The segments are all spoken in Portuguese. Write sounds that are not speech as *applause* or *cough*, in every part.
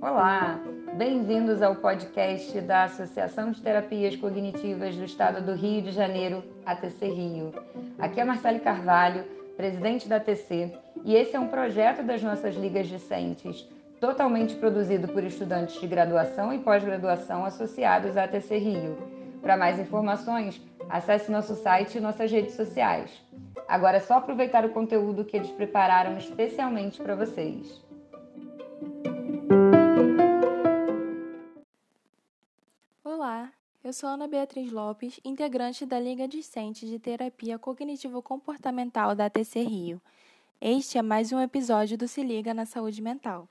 Olá, bem-vindos ao podcast da Associação de Terapias Cognitivas do Estado do Rio de Janeiro, ATC Rio. Aqui é Marcele Carvalho, presidente da ATC, e esse é um projeto das nossas ligas discentes, totalmente produzido por estudantes de graduação e pós-graduação associados à ATC Rio. Para mais informações, acesse nosso site e nossas redes sociais. Agora é só aproveitar o conteúdo que eles prepararam especialmente para vocês. Olá, eu sou Ana Beatriz Lopes, integrante da Liga Discente de Terapia Cognitivo-Comportamental da ATC Rio. Este é mais um episódio do Se Liga na Saúde Mental.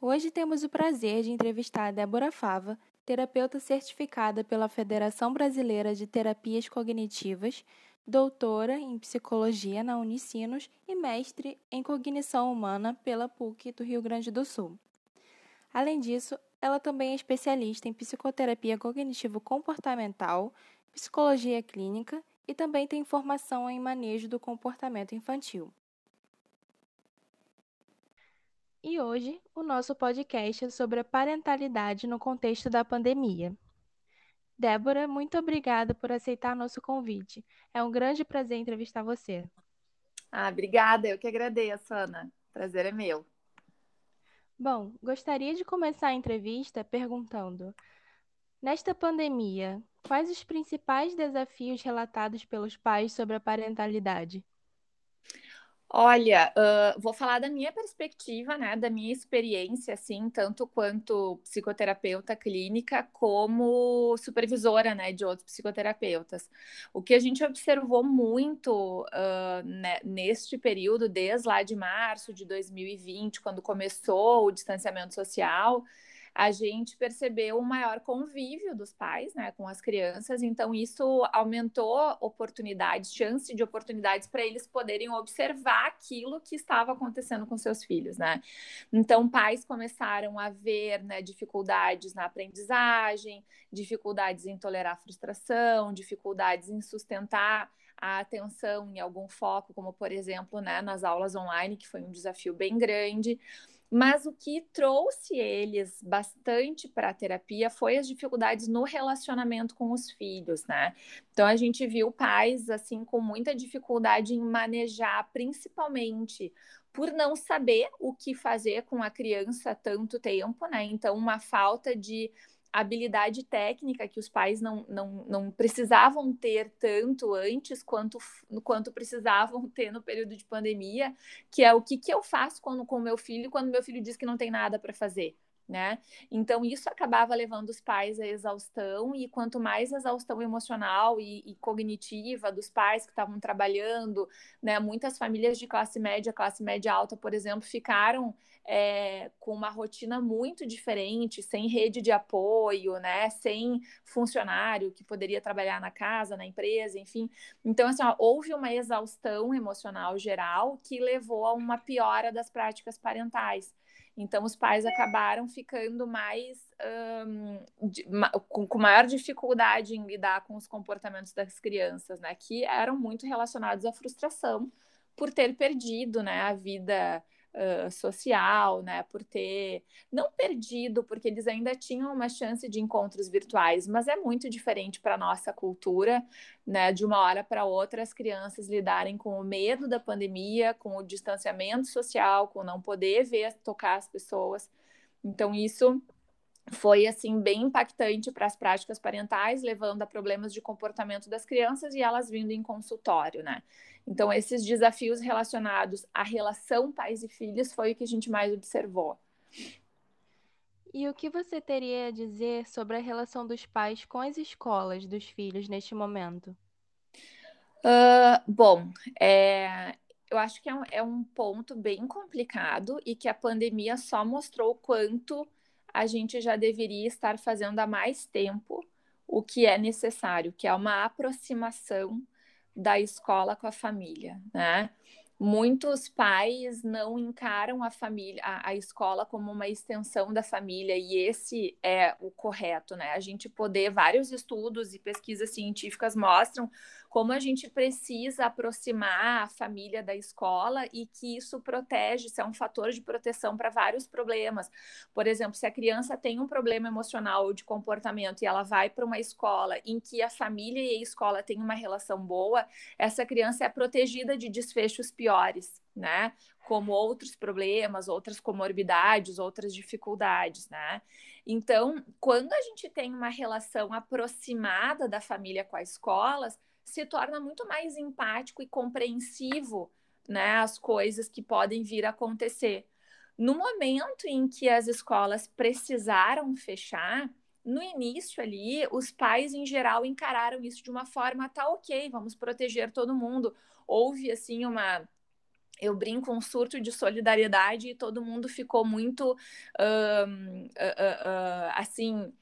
Hoje temos o prazer de entrevistar a Débora Fava, terapeuta certificada pela Federação Brasileira de Terapias Cognitivas, doutora em psicologia na Unicinos e mestre em cognição humana pela PUC do Rio Grande do Sul. Além disso, ela também é especialista em psicoterapia cognitivo-comportamental, psicologia clínica e também tem formação em manejo do comportamento infantil. E hoje o nosso podcast é sobre a parentalidade no contexto da pandemia. Débora, muito obrigada por aceitar nosso convite. É um grande prazer entrevistar você. Ah, obrigada, eu que agradeço, Ana. Prazer é meu. Bom, gostaria de começar a entrevista perguntando: Nesta pandemia, quais os principais desafios relatados pelos pais sobre a parentalidade? Olha, uh, vou falar da minha perspectiva, né, da minha experiência, assim, tanto quanto psicoterapeuta clínica, como supervisora, né, de outros psicoterapeutas. O que a gente observou muito uh, né, neste período, desde lá de março de 2020, quando começou o distanciamento social, a gente percebeu um maior convívio dos pais né, com as crianças, então isso aumentou oportunidades, chance de oportunidades para eles poderem observar aquilo que estava acontecendo com seus filhos, né? Então, pais começaram a ver né, dificuldades na aprendizagem, dificuldades em tolerar frustração, dificuldades em sustentar a atenção em algum foco, como por exemplo, né, nas aulas online, que foi um desafio bem grande. Mas o que trouxe eles bastante para a terapia foi as dificuldades no relacionamento com os filhos, né? Então a gente viu pais assim com muita dificuldade em manejar, principalmente por não saber o que fazer com a criança tanto tempo, né? Então uma falta de habilidade técnica que os pais não, não, não precisavam ter tanto antes quanto, quanto precisavam *laughs* ter no período de pandemia, que é o que, que eu faço quando, com meu filho quando meu filho diz que não tem nada para fazer né? Então isso acabava levando os pais à exaustão e quanto mais exaustão emocional e, e cognitiva dos pais que estavam trabalhando, né? Muitas famílias de classe média, classe média alta, por exemplo, ficaram é, com uma rotina muito diferente, sem rede de apoio, né? Sem funcionário que poderia trabalhar na casa, na empresa, enfim. Então assim, ó, houve uma exaustão emocional geral que levou a uma piora das práticas parentais. Então, os pais acabaram ficando mais um, de, com, com, maior dificuldade em lidar com os comportamentos das crianças, né? Que eram muito relacionados à frustração por ter perdido, né, a vida social, né, por ter não perdido, porque eles ainda tinham uma chance de encontros virtuais, mas é muito diferente para nossa cultura, né, de uma hora para outra as crianças lidarem com o medo da pandemia, com o distanciamento social, com não poder ver, tocar as pessoas. Então isso foi assim bem impactante para as práticas parentais, levando a problemas de comportamento das crianças e elas vindo em consultório, né? Então esses desafios relacionados à relação pais e filhos foi o que a gente mais observou. E o que você teria a dizer sobre a relação dos pais com as escolas dos filhos neste momento? Uh, bom, é, eu acho que é um, é um ponto bem complicado e que a pandemia só mostrou o quanto a gente já deveria estar fazendo há mais tempo o que é necessário, que é uma aproximação da escola com a família, né? Muitos pais não encaram a família, a, a, escola como uma extensão da família, e esse é o correto, né? A gente poder, vários estudos e pesquisas científicas mostram como a gente precisa aproximar a família da escola e que isso protege, isso é um fator de proteção para vários problemas. Por exemplo, se a criança tem um problema emocional ou de comportamento e ela vai para uma escola em que a família e a escola têm uma relação boa, essa criança é protegida de desfechos né? Como outros problemas, outras comorbidades, outras dificuldades, né? Então, quando a gente tem uma relação aproximada da família com as escolas, se torna muito mais empático e compreensivo, né, as coisas que podem vir a acontecer. No momento em que as escolas precisaram fechar, no início ali, os pais em geral encararam isso de uma forma tá ok, vamos proteger todo mundo. Houve assim uma eu brinco um surto de solidariedade e todo mundo ficou muito uh, uh, uh, assim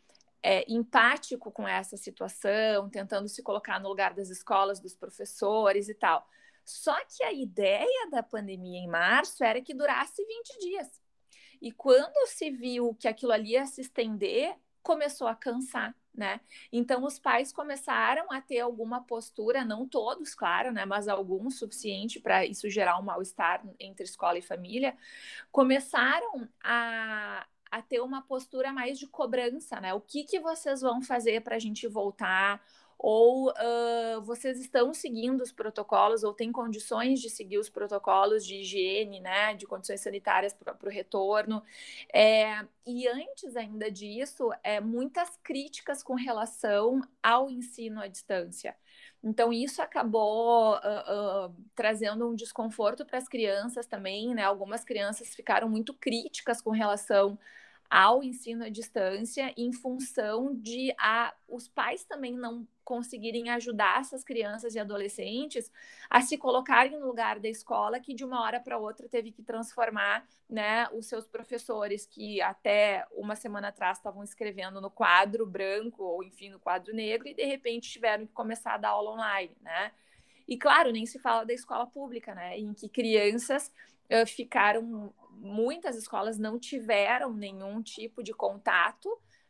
é, empático com essa situação, tentando se colocar no lugar das escolas, dos professores e tal. Só que a ideia da pandemia em março era que durasse 20 dias. E quando se viu que aquilo ali ia se estender, começou a cansar, né? Então os pais começaram a ter alguma postura, não todos, claro, né, mas alguns suficiente para isso gerar um mal-estar entre escola e família, começaram a, a ter uma postura mais de cobrança, né? O que que vocês vão fazer para a gente voltar? Ou uh, vocês estão seguindo os protocolos ou têm condições de seguir os protocolos de higiene, né, de condições sanitárias para o retorno. É, e antes ainda disso, é, muitas críticas com relação ao ensino à distância. Então, isso acabou uh, uh, trazendo um desconforto para as crianças também, né? Algumas crianças ficaram muito críticas com relação ao ensino à distância em função de a, os pais também não conseguirem ajudar essas crianças e adolescentes a se colocarem no lugar da escola que de uma hora para outra teve que transformar né, os seus professores que até uma semana atrás estavam escrevendo no quadro branco ou enfim no quadro negro e de repente tiveram que começar a dar aula online, né? E claro, nem se fala da escola pública, né? Em que crianças ficaram muitas escolas não tiveram nenhum tipo de contato,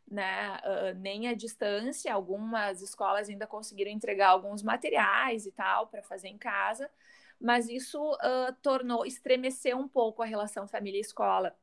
né, uh, nem à distância. Algumas escolas ainda conseguiram entregar alguns materiais e tal para fazer em casa, mas isso uh, tornou, estremeceu um pouco a relação família-escola.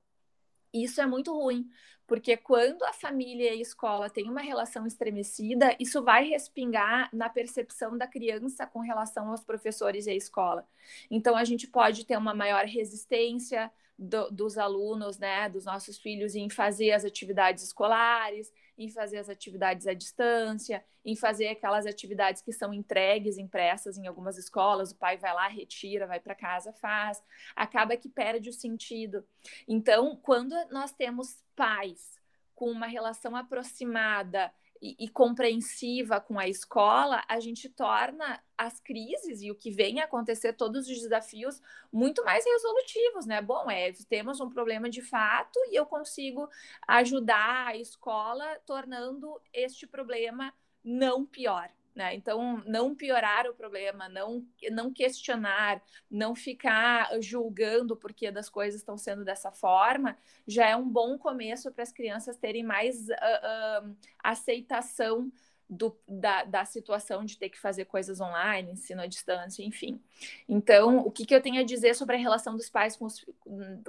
Isso é muito ruim, porque quando a família e a escola têm uma relação estremecida, isso vai respingar na percepção da criança com relação aos professores e à escola. Então, a gente pode ter uma maior resistência, do, dos alunos, né, dos nossos filhos em fazer as atividades escolares, em fazer as atividades à distância, em fazer aquelas atividades que são entregues, impressas em algumas escolas, o pai vai lá, retira, vai para casa, faz, acaba que perde o sentido. Então, quando nós temos pais com uma relação aproximada e, compreensiva com a escola, a gente torna as crises e o que vem a acontecer, todos os desafios, muito mais resolutivos, né? Bom, é, temos um problema de fato e eu consigo ajudar a escola tornando este problema não pior. Né? Então, não piorar o problema, não, não questionar, não ficar julgando porque das coisas estão sendo dessa forma, já é um bom começo para as crianças terem mais uh, uh, aceitação do, da, da situação de ter que fazer coisas online, ensino à distância, enfim. Então, o que, que eu tenho a dizer sobre a relação dos pais com, os,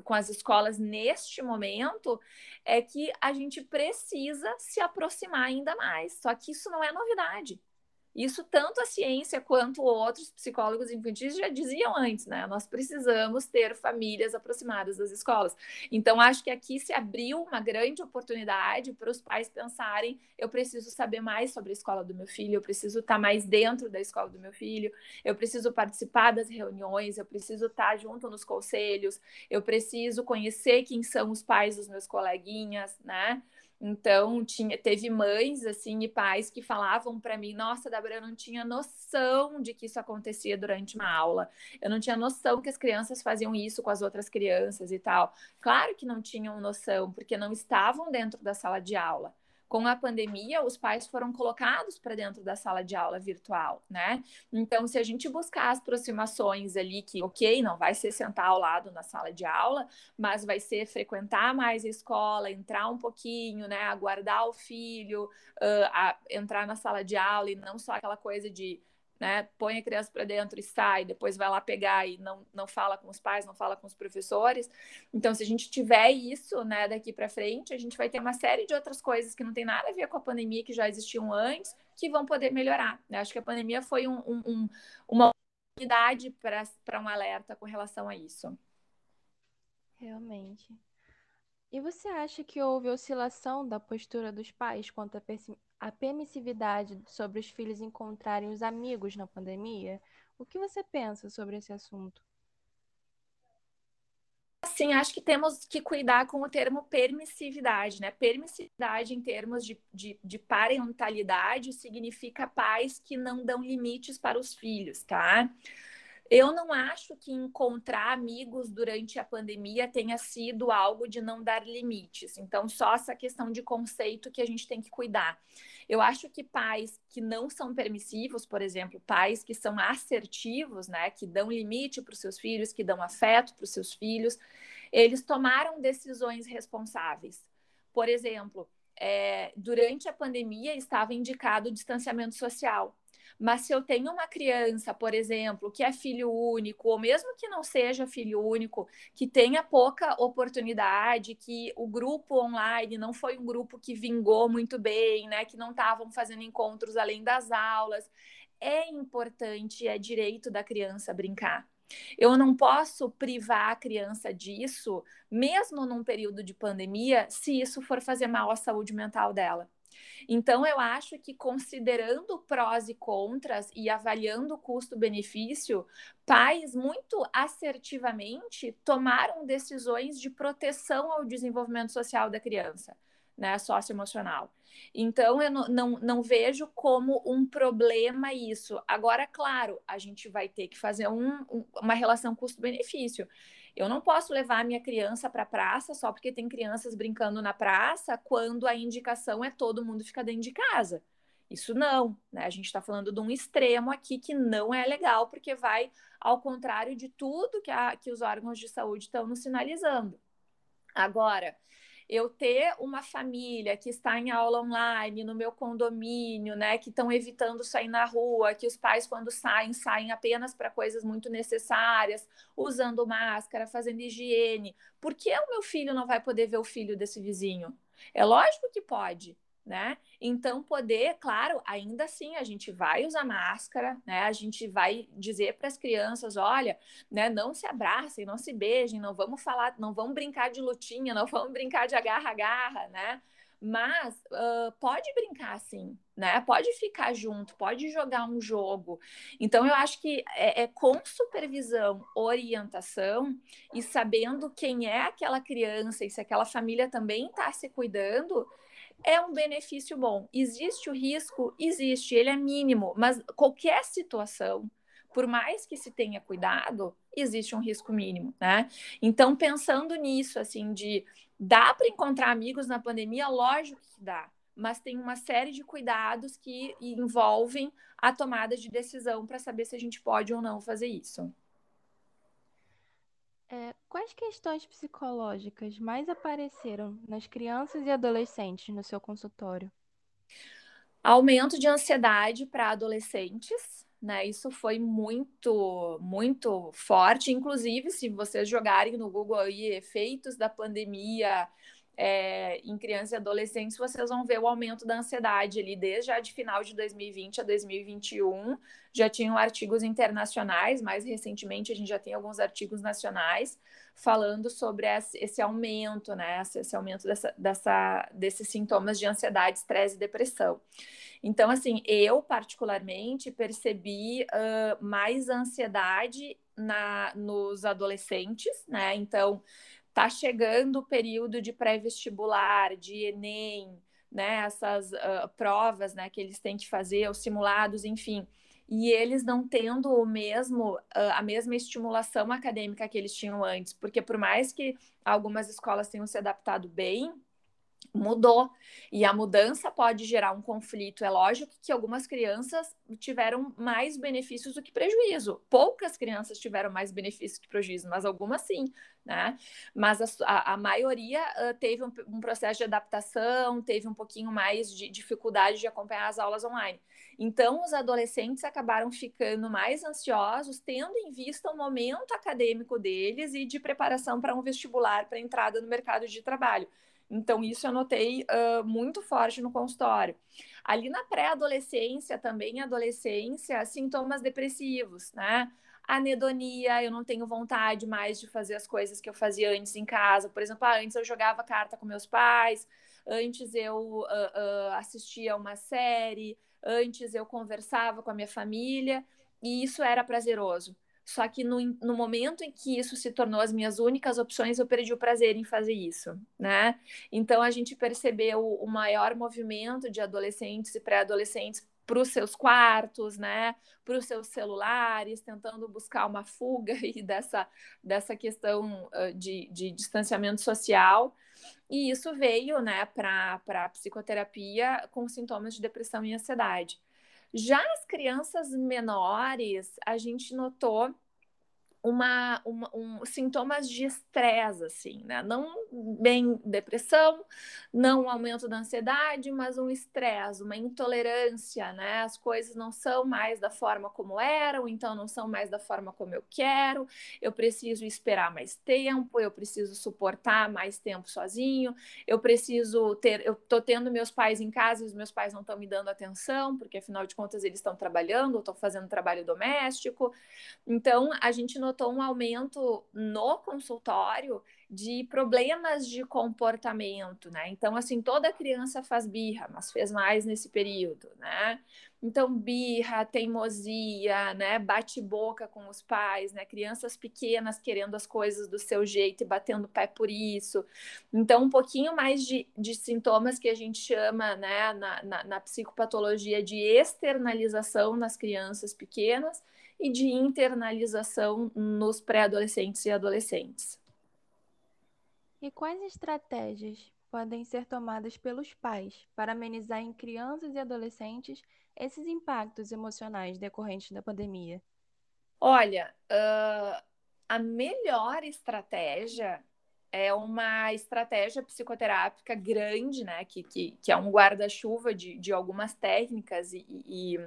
com as escolas neste momento é que a gente precisa se aproximar ainda mais. Só que isso não é novidade. Isso tanto a ciência quanto outros psicólogos infantis já diziam antes, né? Nós precisamos ter famílias aproximadas das escolas. Então, acho que aqui se abriu uma grande oportunidade para os pais pensarem: eu preciso saber mais sobre a escola do meu filho, eu preciso estar mais dentro da escola do meu filho, eu preciso participar das reuniões, eu preciso estar junto nos conselhos, eu preciso conhecer quem são os pais dos meus coleguinhas, né? Então, tinha, teve mães assim e pais que falavam para mim: "Nossa, Débora, eu não tinha noção de que isso acontecia durante uma aula. Eu não tinha noção que as crianças faziam isso com as outras crianças e tal". Claro que não tinham noção, porque não estavam dentro da sala de aula com a pandemia, os pais foram colocados para dentro da sala de aula virtual, né? Então, se a gente buscar as aproximações ali, que, ok, não vai ser sentar ao lado na sala de aula, mas vai ser frequentar mais a escola, entrar um pouquinho, né? Aguardar o filho, uh, entrar na sala de aula e não só aquela coisa de né? Põe a criança para dentro e sai, depois vai lá pegar e não, não fala com os pais, não fala com os professores. Então, se a gente tiver isso, né, daqui para frente, a gente vai ter uma série de outras coisas que não tem nada a ver com a pandemia, que já existiam antes, que vão poder melhorar. Né? Acho que a pandemia foi um, um, um, uma oportunidade para um alerta com relação a isso. Realmente. E você acha que houve oscilação da postura dos pais quanto a permissividade sobre os filhos encontrarem os amigos na pandemia? O que você pensa sobre esse assunto? Sim, acho que temos que cuidar com o termo permissividade, né? Permissividade em termos de, de, de, parentalidade significa pais que não dão limites para os filhos, tá? Eu não acho que encontrar amigos durante a pandemia tenha sido algo de não dar limites. Então, só essa questão de conceito que a gente tem que cuidar. Eu acho que pais que não são permissivos, por exemplo, pais que são assertivos, né, que dão limite para os seus filhos, que dão afeto para os seus filhos, eles tomaram decisões responsáveis. Por exemplo, é, durante a pandemia estava indicado o distanciamento social. Mas se eu tenho uma criança, por exemplo, que é filho único, ou mesmo que não seja filho único, que tenha pouca oportunidade, que o grupo online não foi um grupo que vingou muito bem, né? Que não estavam fazendo encontros além das aulas, é importante, é direito da criança brincar. Eu não posso privar a criança disso, mesmo num período de pandemia, se isso for fazer mal à saúde mental dela. Então, eu acho que considerando prós e contras e avaliando o custo-benefício, pais muito assertivamente tomaram decisões de proteção ao desenvolvimento social da criança, né, socioemocional. Então, eu não, não, não, vejo como um problema isso. Agora, claro, a gente vai ter que fazer um, um, uma relação custo-benefício. Eu não posso levar a minha criança para a praça só porque tem crianças brincando na praça, quando a indicação é todo mundo ficar dentro de casa. Isso não, né? A gente está falando de um extremo aqui que não é legal, porque vai ao contrário de tudo que, a, que os órgãos de saúde estão nos sinalizando. Agora, eu ter uma família que está em aula online no meu condomínio, né, que estão evitando sair na rua, que os pais quando saem saem apenas para coisas muito necessárias, usando máscara, fazendo higiene. Por que o meu filho não vai poder ver o filho desse vizinho? É lógico que pode, né? Então, poder, claro, ainda assim a gente vai usar máscara, né? A gente vai dizer para as crianças, olha, né, não se abracem, não se beijem, não vamos falar, não vamos brincar de lutinha, não vamos brincar de agarra-agarra, né? Mas uh, pode brincar sim, né? Pode ficar junto, pode jogar um jogo. Então, eu acho que é, é, com supervisão, orientação e sabendo quem é aquela criança e se aquela família também está se cuidando, é um benefício bom. Existe o risco? Existe, ele é mínimo, mas qualquer situação, por mais que se tenha cuidado, existe um risco mínimo, né? Então, pensando nisso, assim, de dá para encontrar amigos na pandemia? Lógico que dá, mas tem uma série de cuidados que envolvem a tomada de decisão para saber se a gente pode ou não fazer isso. É, quais questões psicológicas mais apareceram nas crianças e adolescentes no seu consultório? Aumento de ansiedade para adolescentes, né? Isso foi muito, muito forte. Inclusive, se vocês jogarem no Google aí efeitos da pandemia é, em crianças e adolescentes, vocês vão ver o aumento da ansiedade ali, desde já de final de 2020 a 2021. Já tinham artigos internacionais, mais recentemente a gente já tem alguns artigos nacionais falando sobre esse aumento, né? Esse aumento dessa, dessa, desses sintomas de ansiedade, estresse e depressão. Então, assim, eu particularmente percebi uh, mais ansiedade na, nos adolescentes, né? Então, tá chegando o período de pré-vestibular, de Enem, né, essas uh, provas, né, que eles têm que fazer, os simulados, enfim, e eles não tendo o mesmo, uh, a mesma estimulação acadêmica que eles tinham antes, porque por mais que algumas escolas tenham se adaptado bem, mudou. E a mudança pode gerar um conflito. É lógico que algumas crianças tiveram mais benefícios do que prejuízo. Poucas crianças tiveram mais benefícios que prejuízo, mas algumas sim, né? Mas a, a, maioria uh, teve um, um, processo de adaptação, teve um pouquinho mais de dificuldade de acompanhar as aulas online. Então, os adolescentes acabaram ficando mais ansiosos, tendo em vista o momento acadêmico deles e de preparação para um vestibular para entrada no mercado de trabalho. Então, isso eu notei uh, muito forte no consultório. Ali na pré-adolescência, também adolescência, sintomas depressivos, né? Anedonia, eu não tenho vontade mais de fazer as coisas que eu fazia antes em casa. Por exemplo, ah, antes eu jogava carta com meus pais, antes eu uh, uh, assistia uma série, antes eu conversava com a minha família, e isso era prazeroso. Só que no, no momento em que isso se tornou as minhas únicas opções, eu perdi o prazer em fazer isso, né? Então a gente percebeu o maior movimento de adolescentes e pré-adolescentes para os seus quartos, né, para os seus celulares, tentando buscar uma fuga *laughs* aí dessa, dessa questão de, de distanciamento social. E isso veio né, para a psicoterapia com sintomas de depressão e ansiedade. Já as crianças menores, a gente notou uma, uma um, sintomas de estresse, assim, né? Não bem depressão, não um aumento da ansiedade, mas um estresse, uma intolerância, né? As coisas não são mais da forma como eram, então não são mais da forma como eu quero, eu preciso esperar mais tempo, eu preciso suportar mais tempo sozinho, eu preciso ter, eu tô tendo meus pais em casa e os meus pais não estão me dando atenção, porque afinal de contas eles estão trabalhando, estão fazendo trabalho doméstico, então a gente não notou um aumento no consultório de problemas de comportamento, né? Então, assim, toda criança faz birra, mas fez mais nesse período, né? Então, birra, teimosia, né? Bate-boca com os pais, né? Crianças pequenas querendo as coisas do seu jeito e batendo pé por isso. Então, um pouquinho mais de, de sintomas que a gente chama, né, na, na, na psicopatologia de externalização nas crianças pequenas e de internalização nos pré-adolescentes e adolescentes. E quais estratégias podem ser tomadas pelos pais para amenizar em crianças e adolescentes esses impactos emocionais decorrentes da pandemia? Olha, uh, a melhor estratégia é uma estratégia psicoterápica grande, né? Que, que, que é um guarda-chuva de, de algumas técnicas e, e,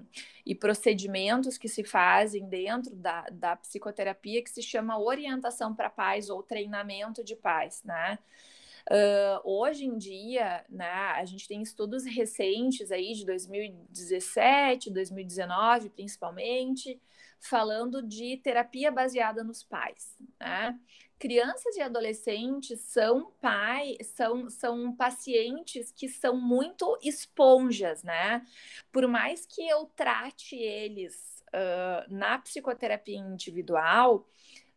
e, procedimentos que se fazem dentro da, da psicoterapia, que se chama orientação para pais ou treinamento de pais, né? Uh, hoje em dia, né, a gente tem estudos recentes aí de 2017, 2019 principalmente, falando de terapia baseada nos pais, né? Crianças e adolescentes são pai, são, são pacientes que são muito esponjas, né? Por mais que eu trate eles uh, na psicoterapia individual,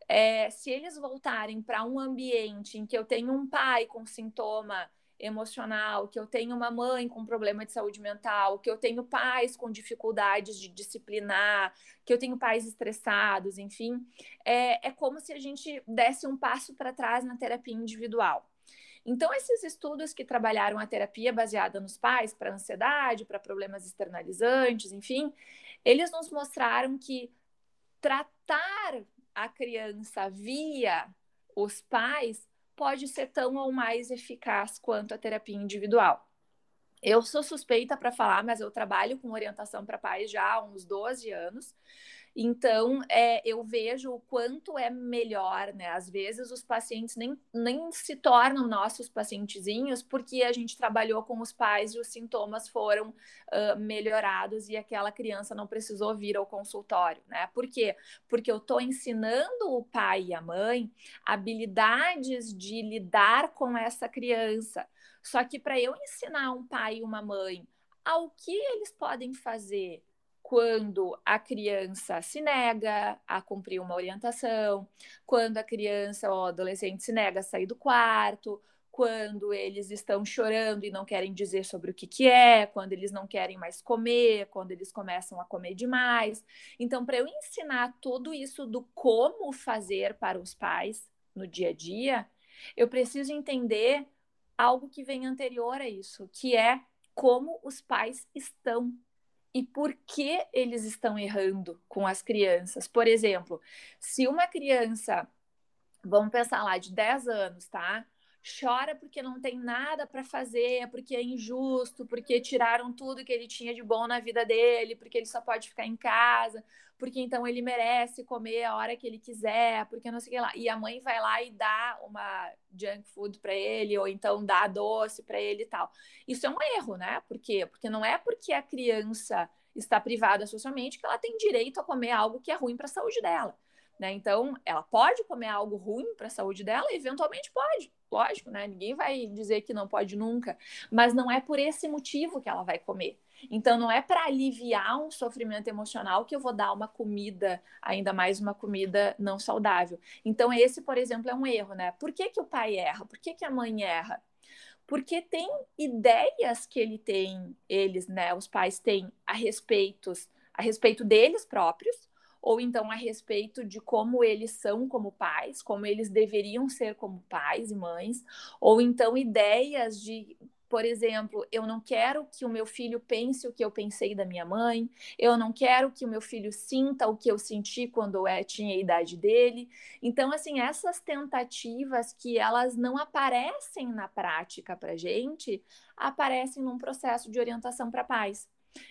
é, se eles voltarem para um ambiente em que eu tenho um pai com sintoma emocional, que eu tenho uma mãe com problema de saúde mental, que eu tenho pais com dificuldades de disciplinar, que eu tenho pais estressados, enfim, é, é como se a gente desse um passo para trás na terapia individual. Então, esses estudos que trabalharam a terapia baseada nos pais para ansiedade, para problemas externalizantes, enfim, eles nos mostraram que tratar a criança via os pais pode ser tão ou mais eficaz quanto a terapia individual. Eu sou suspeita para falar, mas eu trabalho com orientação para pais já há uns 12 anos. Então, é, eu vejo o quanto é melhor, né? Às vezes os pacientes nem, nem se tornam nossos pacientezinhos porque a gente trabalhou com os pais e os sintomas foram uh, melhorados e aquela criança não precisou vir ao consultório, né? Por quê? Porque eu estou ensinando o pai e a mãe habilidades de lidar com essa criança. Só que para eu ensinar um pai e uma mãe ao que eles podem fazer quando a criança se nega a cumprir uma orientação, quando a criança ou adolescente se nega a sair do quarto, quando eles estão chorando e não querem dizer sobre o que, que é, quando eles não querem mais comer, quando eles começam a comer demais. Então, para eu ensinar tudo isso do como fazer para os pais no dia a dia, eu preciso entender algo que vem anterior a isso, que é como os pais estão e por que eles estão errando com as crianças. Por exemplo, se uma criança, vamos pensar lá, de 10 anos, tá? Chora porque não tem nada para fazer, porque é injusto, porque tiraram tudo que ele tinha de bom na vida dele, porque ele só pode ficar em casa, porque então ele merece comer a hora que ele quiser, porque não sei o que lá. E a mãe vai lá e dá uma junk food para ele, ou então dá doce para ele e tal. Isso é um erro, né? Por quê? Porque não é porque a criança está privada socialmente que ela tem direito a comer algo que é ruim para a saúde dela. Né? Então, ela pode comer algo ruim para a saúde dela? Eventualmente pode, lógico, né? Ninguém vai dizer que não pode nunca, mas não é por esse motivo que ela vai comer. Então, não é para aliviar um sofrimento emocional que eu vou dar uma comida, ainda mais uma comida não saudável. Então, esse, por exemplo, é um erro, né? Por que, que o pai erra? Por que, que a mãe erra? Porque tem ideias que ele tem, eles, né, os pais têm a respeito, a respeito deles próprios, ou então a respeito de como eles são como pais, como eles deveriam ser como pais e mães, ou então ideias de por exemplo, eu não quero que o meu filho pense o que eu pensei da minha mãe, eu não quero que o meu filho sinta o que eu senti quando eu é, tinha a idade dele. Então, assim, essas tentativas que elas não aparecem na prática para gente, aparecem num processo de orientação para pais.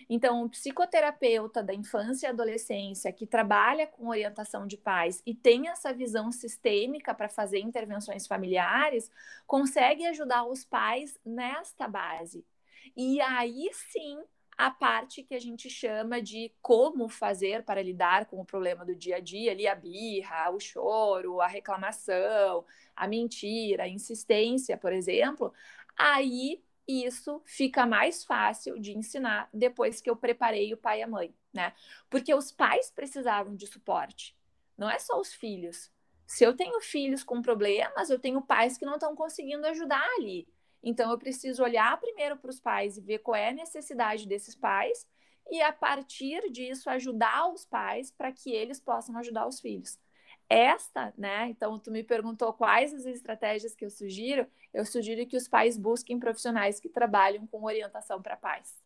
Então, o psicoterapeuta da infância e adolescência que trabalha com orientação de pais e tem essa visão sistêmica para fazer intervenções familiares, consegue ajudar os pais nesta base. E aí sim, a parte que a gente chama de como fazer para lidar com o problema do dia a dia, ali a birra, o choro, a reclamação, a mentira, a insistência, por exemplo, aí isso fica mais fácil de ensinar depois que eu preparei o pai e a mãe, né? Porque os pais precisavam de suporte, não é só os filhos. Se eu tenho filhos com problemas, eu tenho pais que não estão conseguindo ajudar ali. Então eu preciso olhar primeiro para os pais e ver qual é a necessidade desses pais e a partir disso ajudar os pais para que eles possam ajudar os filhos. Esta, né? Então, tu me perguntou quais as estratégias que eu sugiro. Eu sugiro que os pais busquem profissionais que trabalham com orientação para pais.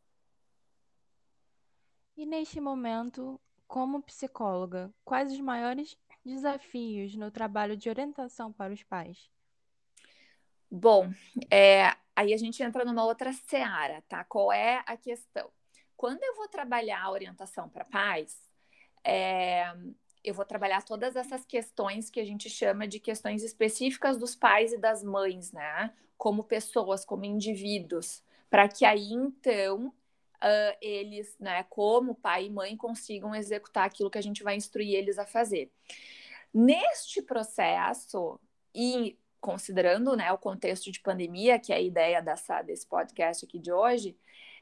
E neste momento, como psicóloga, quais os maiores desafios no trabalho de orientação para os pais? Bom, é, aí a gente entra numa outra seara, tá? Qual é a questão? Quando eu vou trabalhar a orientação para pais, é, eu vou trabalhar todas essas questões que a gente chama de questões específicas dos pais e das mães, né? Como pessoas, como indivíduos, para que aí então uh, eles, né, como pai e mãe, consigam executar aquilo que a gente vai instruir eles a fazer. Neste processo, e considerando né, o contexto de pandemia, que é a ideia dessa, desse podcast aqui de hoje,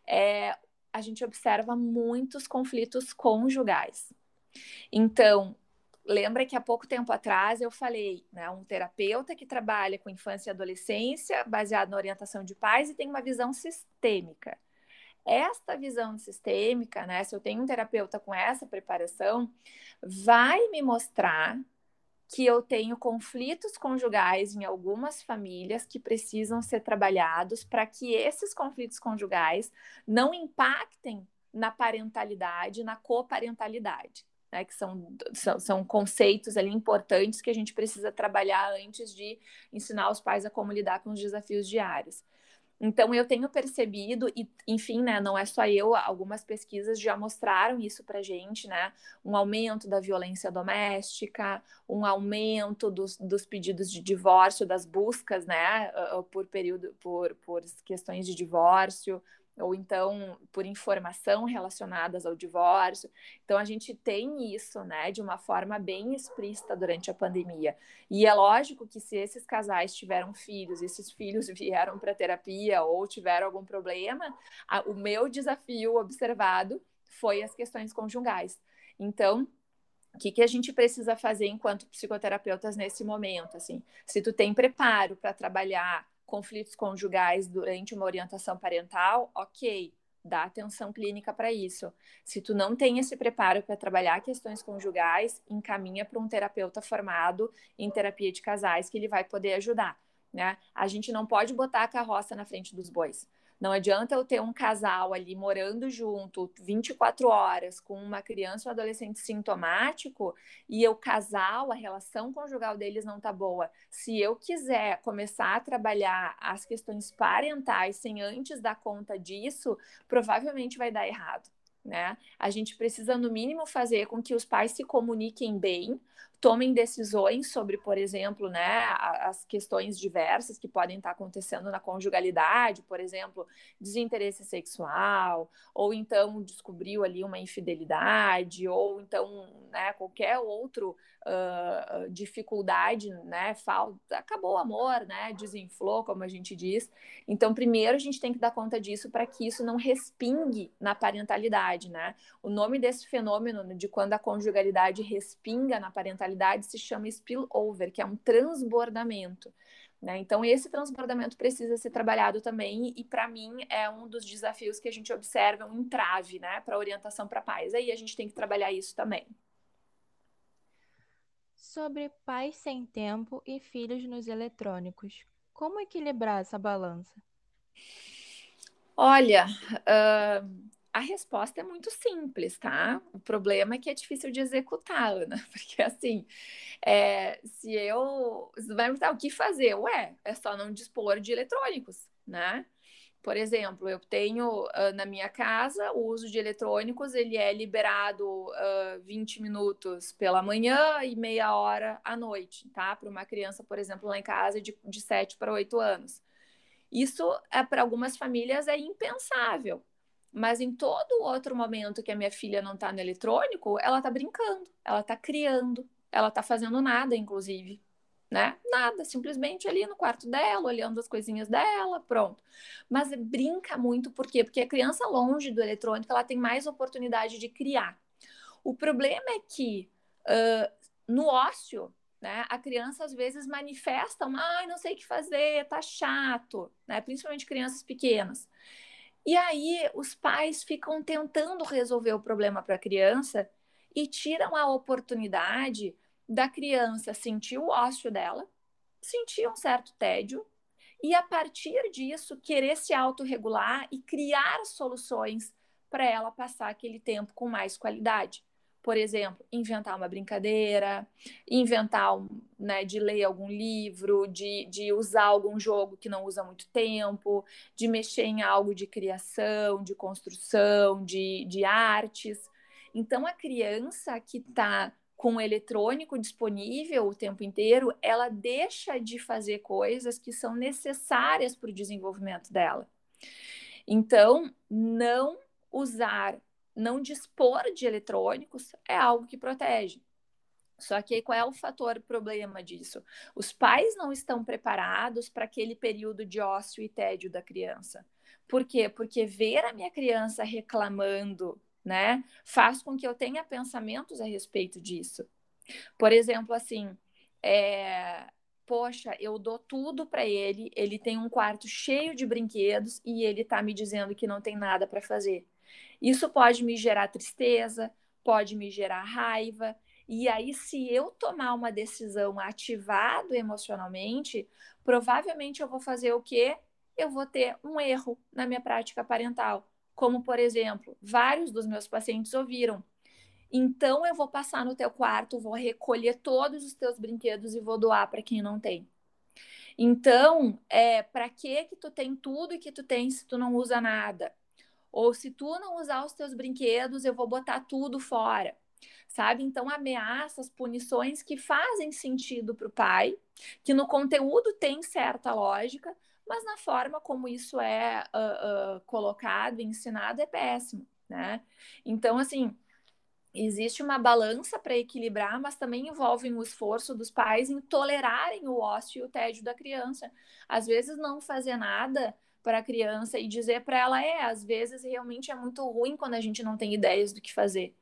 é, a gente observa muitos conflitos conjugais. Então, lembra que há pouco tempo atrás eu falei, né, um terapeuta que trabalha com infância e adolescência, baseado na orientação de pais e tem uma visão sistêmica. Esta visão sistêmica, né, se eu tenho um terapeuta com essa preparação, vai me mostrar que eu tenho conflitos conjugais em algumas famílias que precisam ser trabalhados para que esses conflitos conjugais não impactem na parentalidade, na coparentalidade né, que são, são, são, conceitos ali importantes que a gente precisa trabalhar antes de ensinar os pais a como lidar com os desafios diários. Então, eu tenho percebido, e enfim, né, não é só eu, algumas pesquisas já mostraram isso para gente, né, um aumento da violência doméstica, um aumento dos, dos pedidos de divórcio, das buscas, né, por período, por, por questões de divórcio, ou então por informação relacionadas ao divórcio. Então a gente tem isso, né, de uma forma bem explícita durante a pandemia. E é lógico que se esses casais tiveram filhos, esses filhos *laughs* vieram para terapia ou tiveram algum problema, a, o meu desafio observado foi as questões conjugais. Então, o que, que a gente precisa fazer enquanto psicoterapeutas nesse momento? Assim, se tu tem preparo para trabalhar conflitos conjugais durante uma orientação parental, ok, dá atenção clínica para isso. Se tu não tem esse preparo para trabalhar questões conjugais, encaminha para um terapeuta formado em terapia de casais que ele vai poder ajudar. né? A gente não pode botar a carroça na frente dos bois. Não adianta eu ter um casal ali morando junto 24 horas com uma criança ou adolescente sintomático e o casal, a relação conjugal deles não tá boa. Se eu quiser começar a trabalhar as questões parentais sem antes dar conta disso, provavelmente vai dar errado. Né? A gente precisa, no mínimo, fazer com que os pais se comuniquem bem, tomem decisões sobre, por exemplo, né, as questões diversas que podem estar acontecendo na conjugalidade, por exemplo, desinteresse sexual, ou então descobriu ali uma infidelidade, ou então né, qualquer outro uh, dificuldade, né, falta, acabou o amor, né, desinflou, como a gente diz. Então, primeiro a gente tem que dar conta disso para que isso não respingue na parentalidade, né? O nome desse fenômeno de quando a conjugalidade respinga na parentalidade se chama spillover, que é um transbordamento. Né? Então, esse transbordamento precisa ser trabalhado também, e para mim é um dos desafios que a gente observa, um entrave né, para orientação para pais. Aí a gente tem que trabalhar isso também sobre pais sem tempo e filhos nos eletrônicos. Como equilibrar essa balança? Olha, uh, a resposta é muito simples, tá? O problema é que é difícil de executar, Ana, *laughs* porque assim, é, se eu. Você vai me perguntar o que fazer? Ué, é só não dispor de eletrônicos, né? Por exemplo, eu tenho uh, na minha casa o uso de eletrônicos, ele é liberado uh, 20 minutos pela manhã e meia hora à noite, tá? Para uma criança, por exemplo, lá em casa de, de 7 para 8 anos. Isso, é, para algumas famílias, é impensável. Mas em todo outro momento que a minha filha não está no eletrônico, ela está brincando, ela está criando, ela está fazendo nada, inclusive né? Nada, simplesmente ali no quarto dela, olhando as coisinhas dela, pronto. Mas brinca muito, por quê? Porque a criança longe do eletrônico, ela tem mais oportunidade de criar. O problema é que uh, no ócio, né, a criança às vezes manifesta, ai, não sei o que fazer, tá chato, né? Principalmente crianças pequenas. E aí os pais ficam tentando resolver o problema para a criança e tiram a oportunidade da criança sentir o ócio dela, sentir um certo tédio e a partir disso querer se autorregular e criar soluções para ela passar aquele tempo com mais qualidade. Por exemplo, inventar uma brincadeira, inventar, né, de ler algum livro, de, de usar algum jogo que não usa muito tempo, de mexer em algo de criação, de construção, de, de artes. Então, a criança que está com o eletrônico disponível o tempo inteiro, ela deixa de fazer coisas que são necessárias para o desenvolvimento dela. Então, não usar, não dispor de eletrônicos é algo que protege. Só que qual é o fator problema disso? Os pais não estão preparados para aquele período de ócio e tédio da criança. Por quê? Porque ver a minha criança reclamando né? Faz com que eu tenha pensamentos a respeito disso. Por exemplo, assim, é... poxa, eu dou tudo para ele, ele tem um quarto cheio de brinquedos e ele está me dizendo que não tem nada para fazer. Isso pode me gerar tristeza, pode me gerar raiva. E aí, se eu tomar uma decisão ativado emocionalmente, provavelmente eu vou fazer o quê? Eu vou ter um erro na minha prática parental como por exemplo, vários dos meus pacientes ouviram. Então eu vou passar no teu quarto, vou recolher todos os teus brinquedos e vou doar para quem não tem. Então, é, para que que tu tem tudo e que tu tem se tu não usa nada? Ou se tu não usar os teus brinquedos, eu vou botar tudo fora. Sabe? Então, ameaças, punições que fazem sentido para o pai, que no conteúdo tem certa lógica, mas na forma como isso é uh, uh, colocado, ensinado, é péssimo, né? Então, assim, existe uma balança para equilibrar, mas também envolve o esforço dos pais em tolerarem o ócio e o tédio da criança. Às vezes, não fazer nada para a criança e dizer para ela é, às vezes realmente é muito ruim quando a gente não tem ideias do que fazer,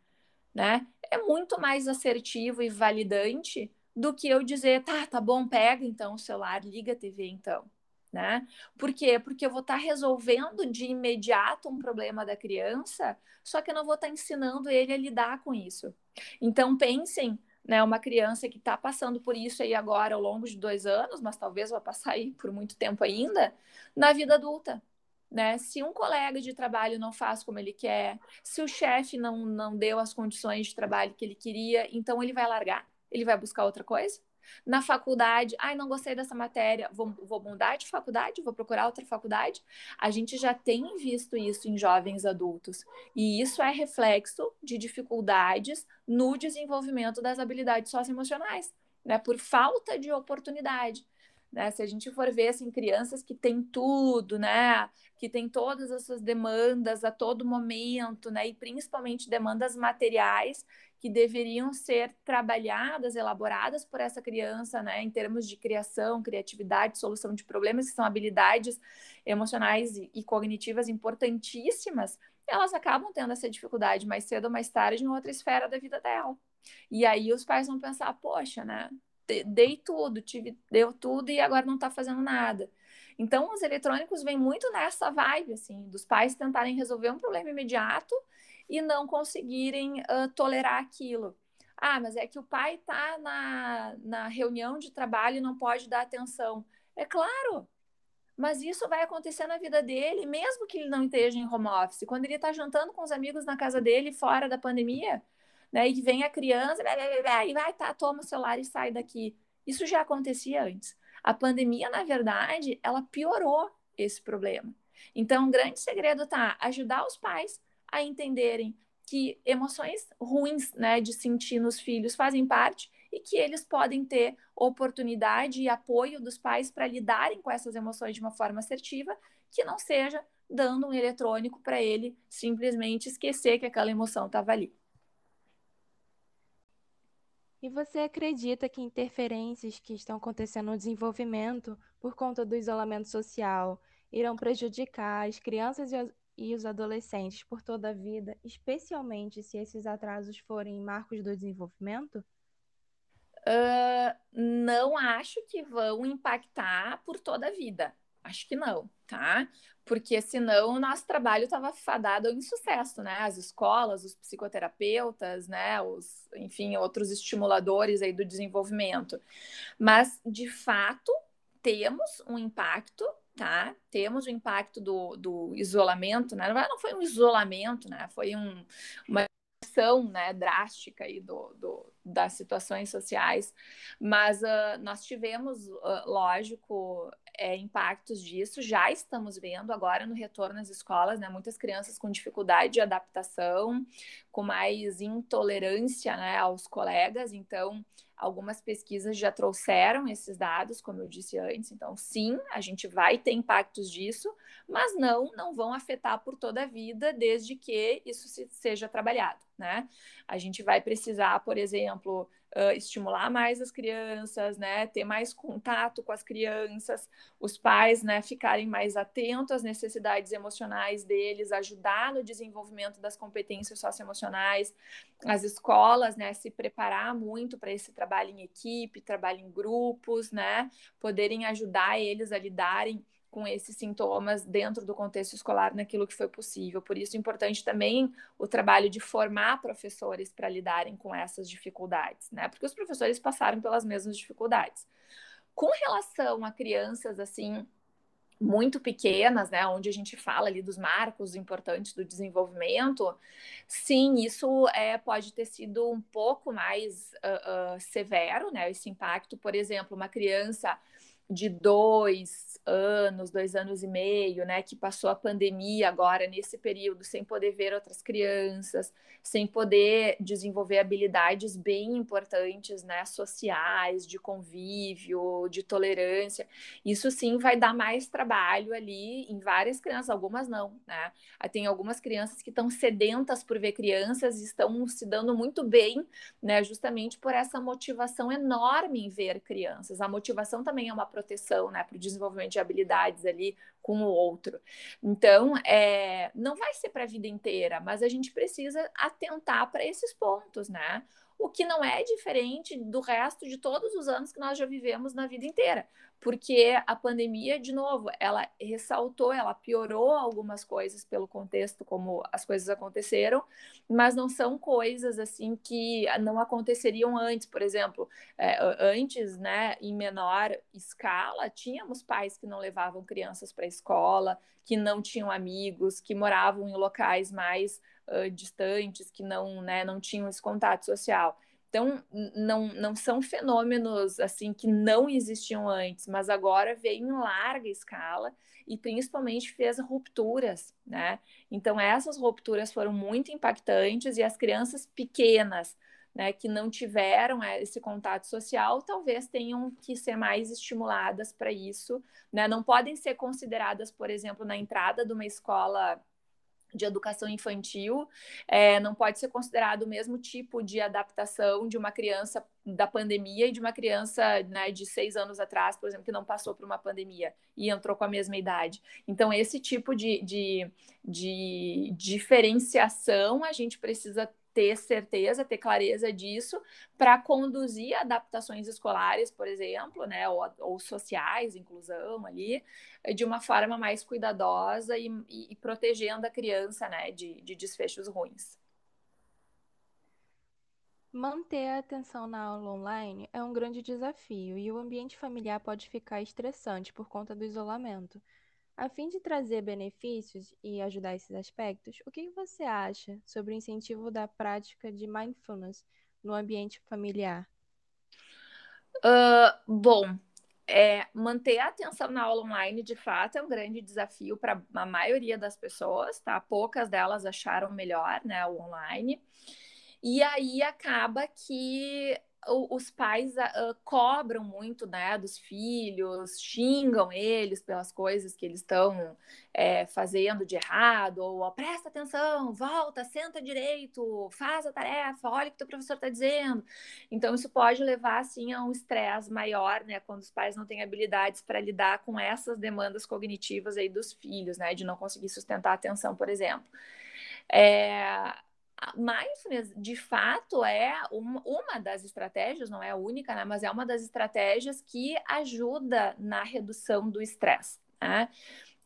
né? É muito mais assertivo e validante do que eu dizer, tá, tá bom, pega então o celular, liga a TV então né? Por quê? Porque eu vou estar tá resolvendo de imediato um problema da criança, só que eu não vou estar tá ensinando ele a lidar com isso. Então pensem né, uma criança que está passando por isso aí agora ao longo de dois anos, mas talvez vá passar aí por muito tempo ainda, na vida adulta. Né? Se um colega de trabalho não faz como ele quer, se o chefe não, não deu as condições de trabalho que ele queria, então ele vai largar, ele vai buscar outra coisa. Na faculdade, ai, não gostei dessa matéria, vou, vou mudar de faculdade, vou procurar outra faculdade. A gente já tem visto isso em jovens adultos. E isso é reflexo de dificuldades no desenvolvimento das habilidades socioemocionais, né? Por falta de oportunidade. Né? Se a gente for ver assim, crianças que têm tudo, né? Que têm todas as suas demandas a todo momento, né? E principalmente demandas materiais que deveriam ser trabalhadas, elaboradas por essa criança, né, em termos de criação, criatividade, solução de problemas, que são habilidades emocionais e, cognitivas importantíssimas, elas acabam tendo essa dificuldade mais cedo ou mais tarde em outra esfera da vida dela. E aí os pais vão pensar, poxa, né, dei tudo, tive, deu tudo e agora não está fazendo nada. Então, os eletrônicos vêm muito nessa vibe, assim, dos pais tentarem resolver um problema imediato e não conseguirem uh, tolerar aquilo. Ah, mas é que o pai está na, na reunião de trabalho e não pode dar atenção. É claro, mas isso vai acontecer na vida dele, mesmo que ele não esteja em home office. Quando ele está jantando com os amigos na casa dele, fora da pandemia, né, e vem a criança, e vai, tá, toma o celular e sai daqui. Isso já acontecia antes. A pandemia, na verdade, ela piorou esse problema. Então, o grande segredo tá ajudar os pais a entenderem que emoções ruins, né, de sentir nos filhos fazem parte e que eles podem ter oportunidade e apoio dos pais para lidarem com essas emoções de uma forma assertiva, que não seja dando um eletrônico para ele simplesmente esquecer que aquela emoção estava ali. E você acredita que interferências que estão acontecendo no desenvolvimento por conta do isolamento social irão prejudicar as crianças e os adolescentes por toda a vida, especialmente se esses atrasos forem marcos do desenvolvimento? Uh, não acho que vão impactar por toda a vida. Acho que não, tá? Porque senão o nosso trabalho estava fadado ao insucesso, né? As escolas, os psicoterapeutas, né? Os, enfim, outros estimuladores aí do desenvolvimento. Mas, de fato, temos um impacto tá? Temos o impacto do, do isolamento, né? Não foi um isolamento, né? Foi um, uma ação né, drástica aí do, do, das situações sociais, mas uh, nós tivemos, uh, lógico, é, impactos disso, já estamos vendo agora no retorno às escolas, né, muitas crianças com dificuldade de adaptação, com mais intolerância né, aos colegas, então Algumas pesquisas já trouxeram esses dados, como eu disse antes. Então, sim, a gente vai ter impactos disso, mas não, não vão afetar por toda a vida, desde que isso se, seja trabalhado, né? A gente vai precisar, por exemplo, uh, estimular mais as crianças, né? Ter mais contato com as crianças, os pais, né? Ficarem mais atentos às necessidades emocionais deles, ajudar no desenvolvimento das competências socioemocionais, as escolas, né? Se preparar muito para esse trabalho em equipe, trabalho em grupos, né? Poderem ajudar eles a lidarem com esses sintomas dentro do contexto escolar naquilo que foi possível. Por isso é importante também o trabalho de formar professores para lidarem com essas dificuldades, né? Porque os professores passaram pelas mesmas dificuldades. Com relação a crianças assim muito pequenas, né, onde a gente fala ali dos marcos importantes do desenvolvimento, sim, isso é, pode ter sido um pouco mais uh, uh, severo, né, esse impacto, por exemplo, uma criança de dois anos, dois anos e meio, né, que passou a pandemia agora nesse período sem poder ver outras crianças, sem poder desenvolver habilidades bem importantes, né, sociais, de convívio, de tolerância. Isso sim vai dar mais trabalho ali em várias crianças, algumas não, né? Tem algumas crianças que estão sedentas por ver crianças e estão se dando muito bem, né, justamente por essa motivação enorme em ver crianças. A motivação também é uma proteção, né, para o desenvolvimento de habilidades ali com o outro. Então, é, não vai ser para a vida inteira, mas a gente precisa atentar para esses pontos, né? o que não é diferente do resto de todos os anos que nós já vivemos na vida inteira porque a pandemia, de novo, ela ressaltou, ela piorou algumas coisas pelo contexto como as coisas aconteceram, mas não são coisas assim que não aconteceriam antes. Por exemplo, é, antes, né, em menor escala, tínhamos pais que não levavam crianças para a escola, que não tinham amigos, que moravam em locais mais uh, distantes, que não, né, não tinham esse contato social. Então, não, não são fenômenos assim que não existiam antes, mas agora veio em larga escala e principalmente fez rupturas, né? Então, essas rupturas foram muito impactantes e as crianças pequenas, né, que não tiveram é, esse contato social, talvez tenham que ser mais estimuladas para isso, né? Não podem ser consideradas, por exemplo, na entrada de uma escola de educação infantil é, não pode ser considerado o mesmo tipo de adaptação de uma criança da pandemia e de uma criança né, de seis anos atrás, por exemplo, que não passou por uma pandemia e entrou com a mesma idade. Então, esse tipo de, de, de diferenciação a gente precisa ter certeza, ter clareza disso, para conduzir adaptações escolares, por exemplo, né, ou, ou, sociais, inclusão ali, de uma forma mais cuidadosa e, e, e protegendo a criança, né, de, de desfechos ruins. Manter a atenção na aula online é um grande desafio e o ambiente familiar pode ficar estressante por conta do isolamento. A fim de trazer benefícios e ajudar esses aspectos, o que você acha sobre o incentivo da prática de mindfulness no ambiente familiar? Uh, bom, é, manter a atenção na aula online, de fato, é um grande desafio para a maioria das pessoas, tá? Poucas delas acharam melhor, né, o online. E aí acaba que os pais uh, cobram muito né, dos filhos, xingam eles pelas coisas que eles estão é, fazendo de errado, ou oh, presta atenção, volta, senta direito, faz a tarefa, olha o que o teu professor está dizendo. Então, isso pode levar assim, a um estresse maior, né, quando os pais não têm habilidades para lidar com essas demandas cognitivas aí dos filhos, né, de não conseguir sustentar a atenção, por exemplo. É, mindfulness, de fato, é uma, das estratégias, não é a única, né, mas é uma das estratégias que ajuda na redução do estresse. Né?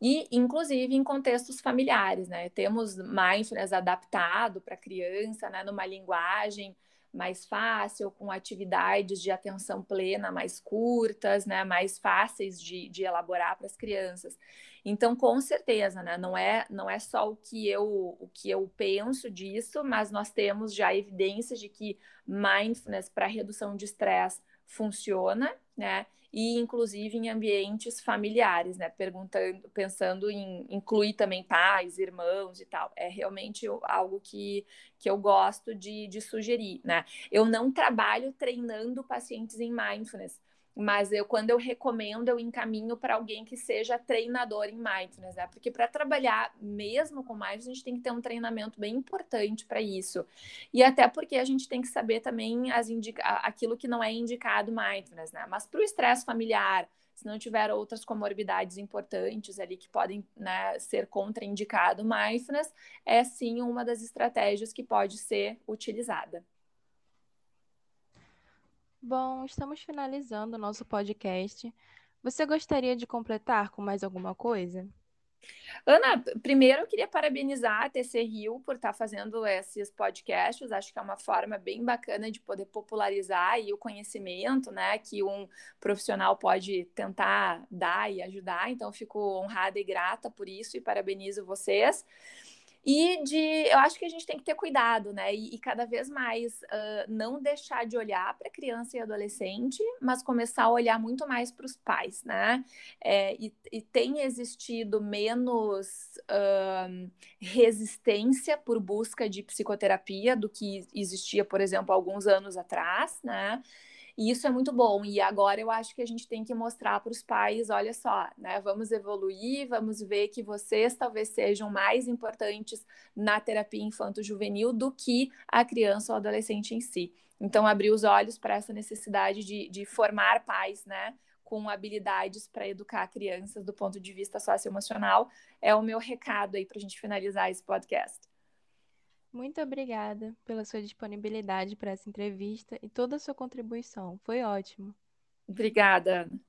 E, inclusive, em contextos familiares, né? Temos mindfulness adaptado para criança, né? Numa linguagem mais fácil, com atividades de atenção plena mais curtas, né? Mais fáceis de, de elaborar para as crianças. Então, com certeza, né? Não é, não é só o que eu o que eu penso disso, mas nós temos já evidências de que mindfulness para redução de estresse funciona, né? E inclusive em ambientes familiares, né? Perguntando, pensando em incluir também pais, irmãos e tal. É realmente algo que, que eu gosto de, de sugerir, né? Eu não trabalho treinando pacientes em mindfulness mas eu quando eu recomendo eu encaminho para alguém que seja treinador em mindfulness, né? Porque para trabalhar mesmo com mindfulness a gente tem que ter um treinamento bem importante para isso. E até porque a gente tem que saber também as indica aquilo que não é indicado mindfulness, né? Mas para o estresse familiar, se não tiver outras comorbidades importantes ali que podem né, ser contraindicado mindfulness, é sim uma das estratégias que pode ser utilizada. Bom, estamos finalizando o nosso podcast. Você gostaria de completar com mais alguma coisa? Ana, primeiro eu queria parabenizar a TC Rio por estar fazendo esses podcasts. Acho que é uma forma bem bacana de poder popularizar o conhecimento, né, que um profissional pode tentar dar e ajudar. Então, fico honrada e grata por isso e parabenizo vocês. E de, eu acho que a gente tem que ter cuidado, né? E, e cada vez mais uh, não deixar de olhar para criança e adolescente, mas começar a olhar muito mais para os pais, né? É, e, e, tem existido menos uh, resistência por busca de psicoterapia do que existia, por exemplo, alguns anos atrás, né? E isso é muito bom. E agora eu acho que a gente tem que mostrar para os pais, olha só, né? Vamos evoluir, vamos ver que vocês talvez sejam mais importantes na terapia infanto-juvenil do que a criança ou adolescente em si. Então, abrir os olhos para essa necessidade de, de formar pais, né? com habilidades para educar crianças do ponto de vista socioemocional, é o meu recado aí para a gente finalizar esse podcast. Muito obrigada pela sua disponibilidade para essa entrevista e toda a sua contribuição. Foi ótimo. Obrigada, Ana.